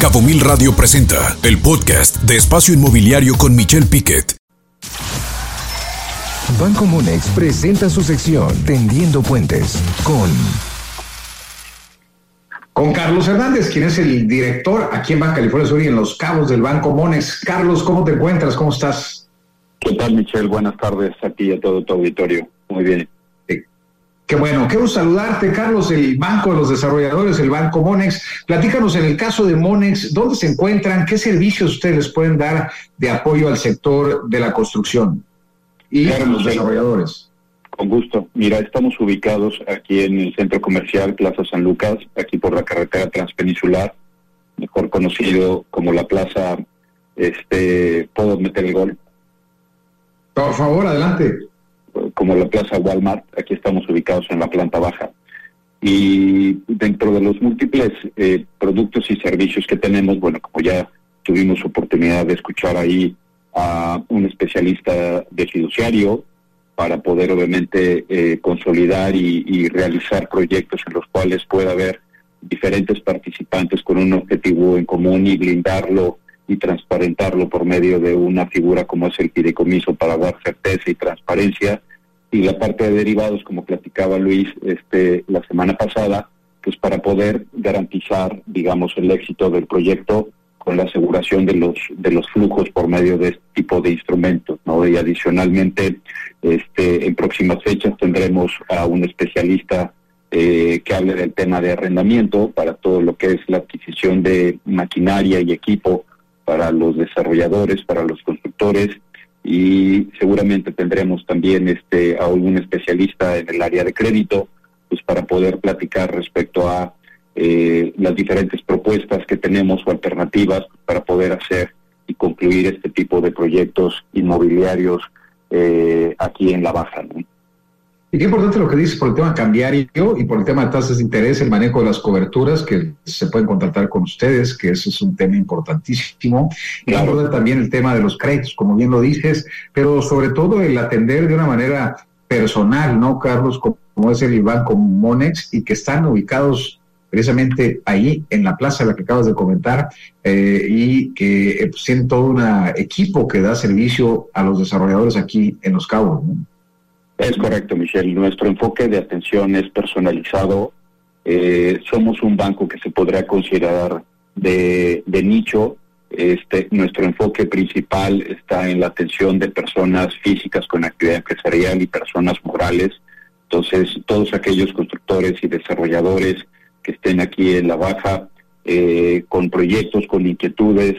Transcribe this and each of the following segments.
Cabo Mil Radio presenta el podcast de Espacio Inmobiliario con Michelle Piquet. Banco Monex presenta su sección Tendiendo Puentes con con Carlos Hernández, quien es el director aquí en Banca California Sur y en Los Cabos del Banco Monex. Carlos, ¿cómo te encuentras? ¿Cómo estás? ¿Qué tal, Michelle? Buenas tardes a ti y a todo tu auditorio. Muy bien. Qué bueno, quiero saludarte, Carlos, el Banco de los Desarrolladores, el Banco Monex. Platícanos en el caso de Monex, ¿dónde se encuentran? ¿Qué servicios ustedes les pueden dar de apoyo al sector de la construcción y a los desarrolladores? Con gusto. Mira, estamos ubicados aquí en el centro comercial Plaza San Lucas, aquí por la carretera transpeninsular, mejor conocido como la Plaza, este, ¿puedo meter el gol? Por favor, adelante como la Plaza Walmart, aquí estamos ubicados en la planta baja. Y dentro de los múltiples eh, productos y servicios que tenemos, bueno, como ya tuvimos oportunidad de escuchar ahí a un especialista de fiduciario para poder obviamente eh, consolidar y, realizar proyectos en los cuales pueda haber diferentes participantes con un objetivo en común y blindarlo y transparentarlo por medio de una figura como es el fideicomiso para dar certeza y transparencia y la parte de derivados, como platicaba Luis este, la semana pasada, pues para poder garantizar, digamos, el éxito del proyecto con la aseguración de los de los flujos por medio de este tipo de instrumentos, ¿no? Y adicionalmente, este, en próximas fechas tendremos a un especialista eh, que hable del tema de arrendamiento para todo lo que es la adquisición de maquinaria y equipo para los desarrolladores, para los constructores y seguramente tendremos también este a algún especialista en el área de crédito pues para poder platicar respecto a eh, las diferentes propuestas que tenemos o alternativas para poder hacer y concluir este tipo de proyectos inmobiliarios eh, aquí en la baja. Y qué importante lo que dices por el tema cambiario y por el tema de tasas de interés, el manejo de las coberturas que se pueden contratar con ustedes, que ese es un tema importantísimo. Y también el tema de los créditos, como bien lo dices, pero sobre todo el atender de una manera personal, ¿no, Carlos? Como es el Banco Monex y que están ubicados precisamente ahí en la plaza la que acabas de comentar eh, y que eh, pues, tienen todo un equipo que da servicio a los desarrolladores aquí en Los Cabos, ¿no? Es correcto, Michelle. Nuestro enfoque de atención es personalizado. Eh, somos un banco que se podrá considerar de, nicho. Este, nuestro enfoque principal está en la atención de personas físicas con actividad empresarial y personas morales. Entonces, todos aquellos constructores y desarrolladores que estén aquí en la baja eh, con proyectos, con inquietudes,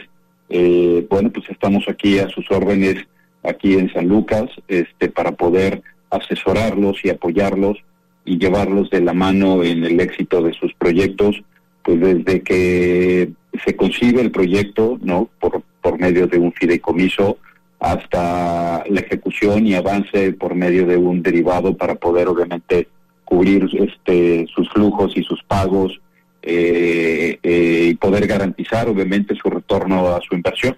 eh, bueno, pues estamos aquí a sus órdenes, aquí en San Lucas, este, para poder asesorarlos y apoyarlos y llevarlos de la mano en el éxito de sus proyectos, pues desde que se concibe el proyecto, ¿no? Por, por medio de un fideicomiso hasta la ejecución y avance por medio de un derivado para poder obviamente cubrir este sus flujos y sus pagos eh, eh, y poder garantizar obviamente su retorno a su inversión.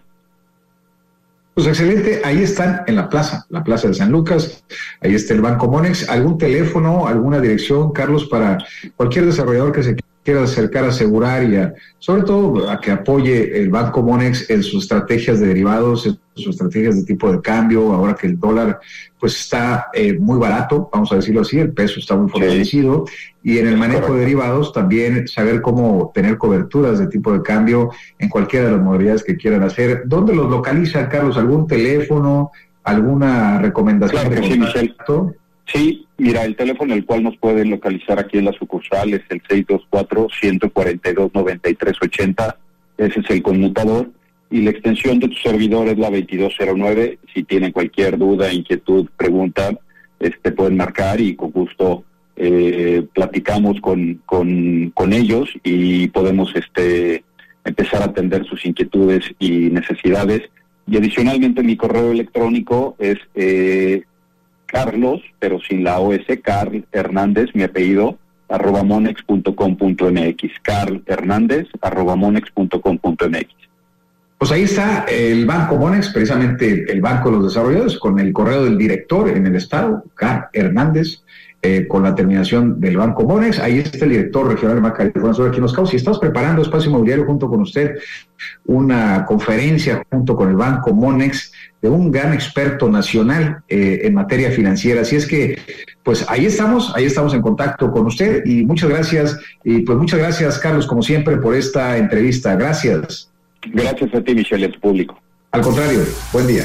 Pues excelente, ahí están en la plaza, la plaza de San Lucas, ahí está el Banco Monex, algún teléfono, alguna dirección, Carlos, para cualquier desarrollador que se quiera acercar a asegurar y sobre todo a que apoye el Banco Monex en sus estrategias de derivados, en sus estrategias de tipo de cambio, ahora que el dólar pues está eh, muy barato, vamos a decirlo así, el peso está muy fortalecido, y en el manejo de derivados también saber cómo tener coberturas de tipo de cambio en cualquiera de las modalidades que quieran hacer. ¿Dónde los localiza, Carlos? ¿Algún teléfono? ¿Alguna recomendación de contacto? Sí, mira, el teléfono el cual nos pueden localizar aquí en la sucursal es el 624-142-9380. Ese es el conmutador. Y la extensión de tu servidor es la 2209. Si tienen cualquier duda, inquietud, pregunta, este pueden marcar y con gusto eh, platicamos con, con, con ellos y podemos este empezar a atender sus inquietudes y necesidades. Y adicionalmente mi correo electrónico es eh, Carlos, pero sin la OS, Carl Hernández, mi apellido, arroba monex.com.mx. Carl Hernández, arroba monex.com.mx. Pues ahí está el Banco Monex, precisamente el Banco de los Desarrolladores, con el correo del director en el Estado, Carl Hernández, eh, con la terminación del Banco Monex. Ahí está el director regional de Maca sobre aquí nos causa. Y estamos preparando espacio inmobiliario junto con usted una conferencia junto con el Banco Monex de un gran experto nacional eh, en materia financiera. Así es que, pues ahí estamos, ahí estamos en contacto con usted y muchas gracias. Y pues muchas gracias, Carlos, como siempre, por esta entrevista. Gracias. Gracias a ti, Michelle, tu público. Al contrario, buen día.